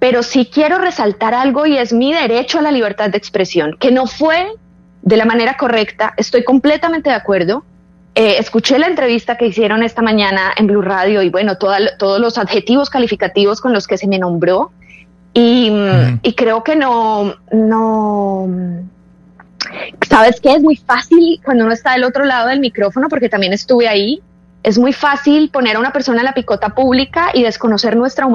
pero sí quiero resaltar algo y es mi derecho a la libertad de expresión, que no fue de la manera correcta, estoy completamente de acuerdo. Eh, escuché la entrevista que hicieron esta mañana en Blue Radio y bueno, todos los adjetivos calificativos con los que se me nombró. Y, mm, creo que no, no, ¿sabes que Es muy fácil cuando uno está del otro lado del micrófono, porque también estuve ahí, es muy fácil poner a una persona en la picota pública y desconocer nuestra humanidad